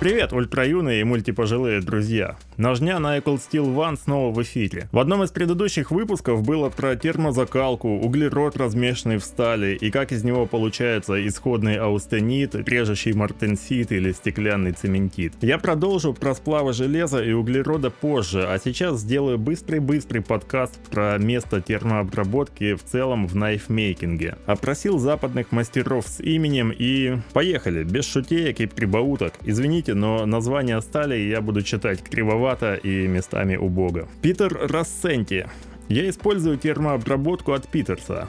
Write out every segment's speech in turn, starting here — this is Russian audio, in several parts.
Привет, ультраюные и мультипожилые друзья. Ножня на Equal Steel One снова в эфире. В одном из предыдущих выпусков было про термозакалку, углерод размешанный в стали и как из него получается исходный аустенит, режущий мартенсит или стеклянный цементит. Я продолжу про сплавы железа и углерода позже, а сейчас сделаю быстрый-быстрый подкаст про место термообработки в целом в найфмейкинге. Опросил западных мастеров с именем и поехали, без шутеек и прибауток. Извините, но название стали я буду читать кривовато и местами убого. Питер Рассенти. Я использую термообработку от Питерса.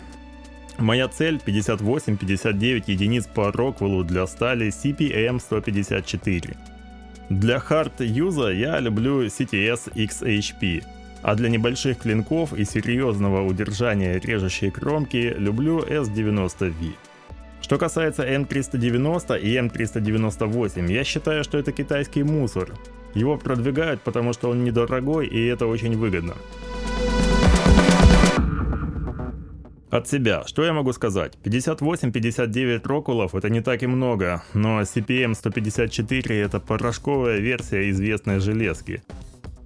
Моя цель 58-59 единиц по Роквеллу для стали CPM-154. Для хард-юза я люблю CTS XHP, а для небольших клинков и серьезного удержания режущей кромки люблю S90V. Что касается М390 и М398, я считаю, что это китайский мусор. Его продвигают, потому что он недорогой и это очень выгодно. От себя, что я могу сказать? 58-59 рокулов это не так и много, но CPM 154 это порошковая версия известной железки.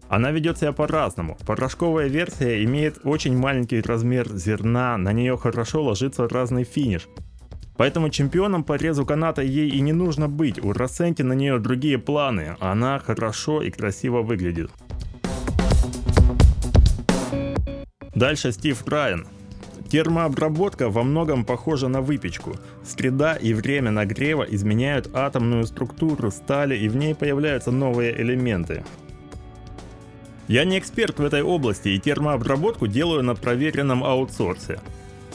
Она ведет себя по-разному. Порошковая версия имеет очень маленький размер зерна, на нее хорошо ложится разный финиш. Поэтому чемпионом по резу каната ей и не нужно быть, у Рассенти на нее другие планы, она хорошо и красиво выглядит. Дальше Стив Райан. Термообработка во многом похожа на выпечку. Среда и время нагрева изменяют атомную структуру стали и в ней появляются новые элементы. Я не эксперт в этой области и термообработку делаю на проверенном аутсорсе.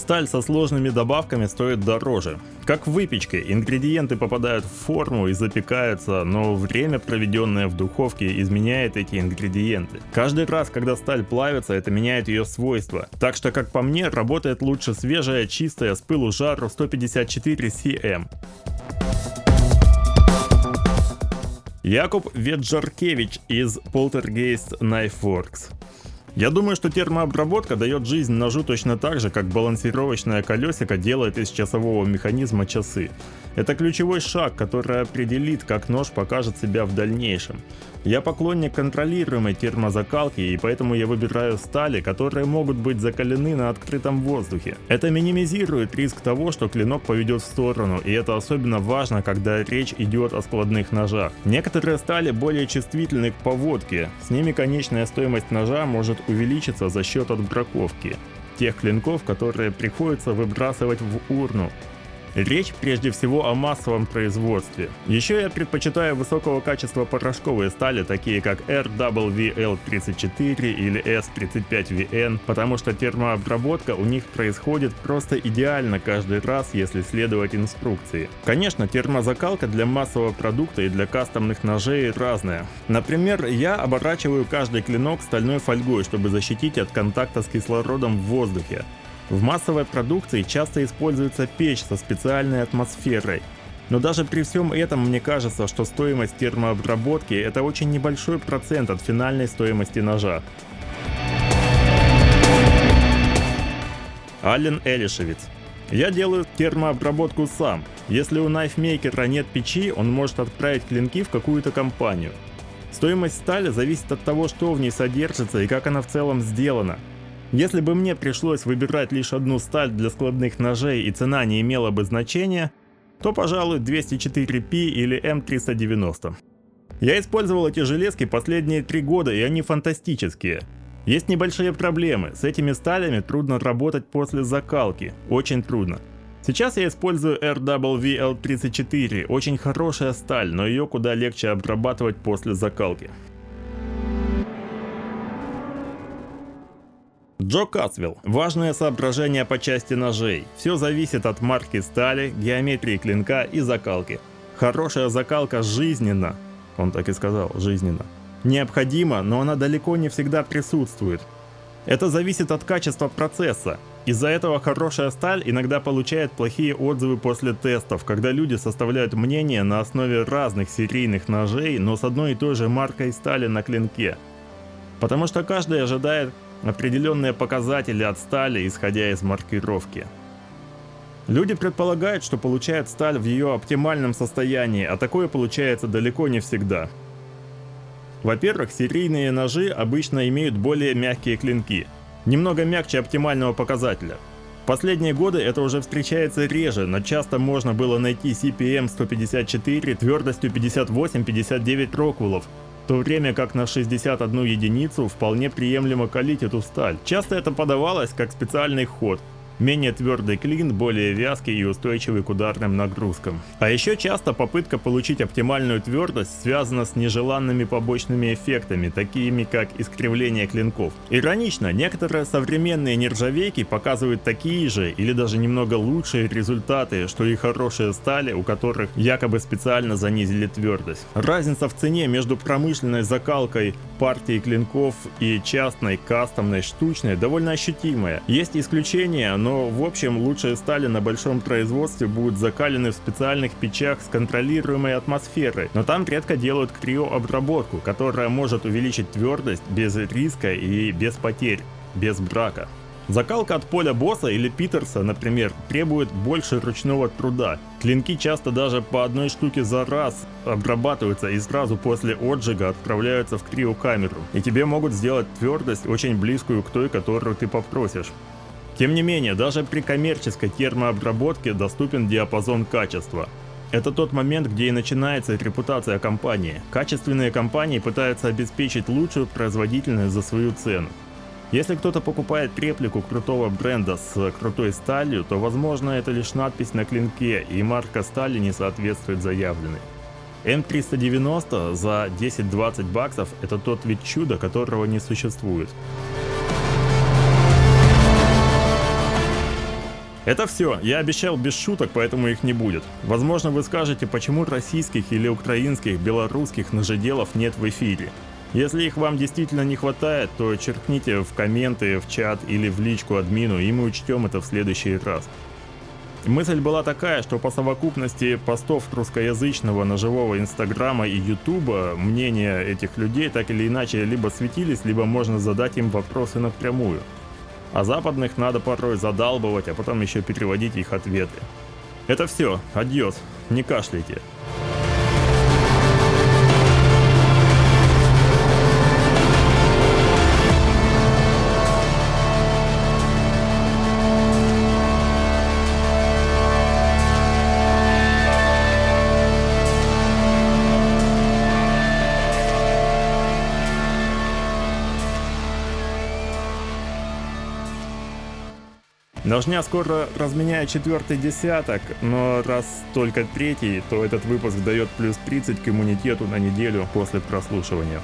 Сталь со сложными добавками стоит дороже. Как в выпечке, ингредиенты попадают в форму и запекаются, но время, проведенное в духовке, изменяет эти ингредиенты. Каждый раз, когда сталь плавится, это меняет ее свойства. Так что, как по мне, работает лучше свежая, чистая, с пылу жару 154 CM. Якуб Веджаркевич из Poltergeist Knife Works. Я думаю, что термообработка дает жизнь ножу точно так же, как балансировочное колесико делает из часового механизма часы. Это ключевой шаг, который определит, как нож покажет себя в дальнейшем. Я поклонник контролируемой термозакалки, и поэтому я выбираю стали, которые могут быть закалены на открытом воздухе. Это минимизирует риск того, что клинок поведет в сторону, и это особенно важно, когда речь идет о складных ножах. Некоторые стали более чувствительны к поводке, с ними конечная стоимость ножа может увеличиться за счет отбраковки тех клинков, которые приходится выбрасывать в урну. Речь прежде всего о массовом производстве. Еще я предпочитаю высокого качества порошковые стали, такие как RWL34 или S35VN, потому что термообработка у них происходит просто идеально каждый раз, если следовать инструкции. Конечно, термозакалка для массового продукта и для кастомных ножей разная. Например, я оборачиваю каждый клинок стальной фольгой, чтобы защитить от контакта с кислородом в воздухе. В массовой продукции часто используется печь со специальной атмосферой. Но даже при всем этом мне кажется, что стоимость термообработки это очень небольшой процент от финальной стоимости ножа. Аллен Элишевец. Я делаю термообработку сам. Если у найфмейкера нет печи, он может отправить клинки в какую-то компанию. Стоимость стали зависит от того, что в ней содержится и как она в целом сделана. Если бы мне пришлось выбирать лишь одну сталь для складных ножей и цена не имела бы значения, то, пожалуй, 204P или M390. Я использовал эти железки последние три года, и они фантастические. Есть небольшие проблемы. С этими сталями трудно работать после закалки. Очень трудно. Сейчас я использую RWL34, очень хорошая сталь, но ее куда легче обрабатывать после закалки. Джо Кацвилл. Важное соображение по части ножей. Все зависит от марки стали, геометрии клинка и закалки. Хорошая закалка жизненна. Он так и сказал, жизненно. Необходима, но она далеко не всегда присутствует. Это зависит от качества процесса. Из-за этого хорошая сталь иногда получает плохие отзывы после тестов, когда люди составляют мнение на основе разных серийных ножей, но с одной и той же маркой стали на клинке. Потому что каждый ожидает определенные показатели от стали, исходя из маркировки. Люди предполагают, что получают сталь в ее оптимальном состоянии, а такое получается далеко не всегда. Во-первых, серийные ножи обычно имеют более мягкие клинки, немного мягче оптимального показателя. В последние годы это уже встречается реже, но часто можно было найти CPM 154 твердостью 58-59 роквеллов, в то время как на 61 единицу вполне приемлемо калить эту сталь. Часто это подавалось как специальный ход – менее твердый клин, более вязкий и устойчивый к ударным нагрузкам. А еще часто попытка получить оптимальную твердость связана с нежеланными побочными эффектами, такими как искривление клинков. Иронично, некоторые современные нержавейки показывают такие же или даже немного лучшие результаты, что и хорошие стали, у которых якобы специально занизили твердость. Разница в цене между промышленной закалкой партии клинков и частной, кастомной, штучной довольно ощутимая. Есть исключения, но в общем лучшие стали на большом производстве будут закалены в специальных печах с контролируемой атмосферой, но там редко делают криообработку, которая может увеличить твердость без риска и без потерь, без брака. Закалка от поля босса или Питерса, например, требует больше ручного труда. Клинки часто даже по одной штуке за раз обрабатываются и сразу после отжига отправляются в криокамеру. И тебе могут сделать твердость очень близкую к той, которую ты попросишь. Тем не менее, даже при коммерческой термообработке доступен диапазон качества. Это тот момент, где и начинается репутация компании. Качественные компании пытаются обеспечить лучшую производительность за свою цену. Если кто-то покупает реплику крутого бренда с крутой сталью, то возможно это лишь надпись на клинке и марка стали не соответствует заявленной. М390 за 10-20 баксов это тот вид чуда, которого не существует. Это все. Я обещал без шуток, поэтому их не будет. Возможно, вы скажете, почему российских или украинских, белорусских ножеделов нет в эфире. Если их вам действительно не хватает, то черкните в комменты, в чат или в личку админу, и мы учтем это в следующий раз. Мысль была такая, что по совокупности постов русскоязычного ножевого инстаграма и ютуба мнения этих людей так или иначе либо светились, либо можно задать им вопросы напрямую. А западных надо порой задалбывать, а потом еще переводить их ответы. Это все. Адьос. Не кашляйте. Ножня скоро разменяет четвертый десяток, но раз только третий, то этот выпуск дает плюс 30 к иммунитету на неделю после прослушивания.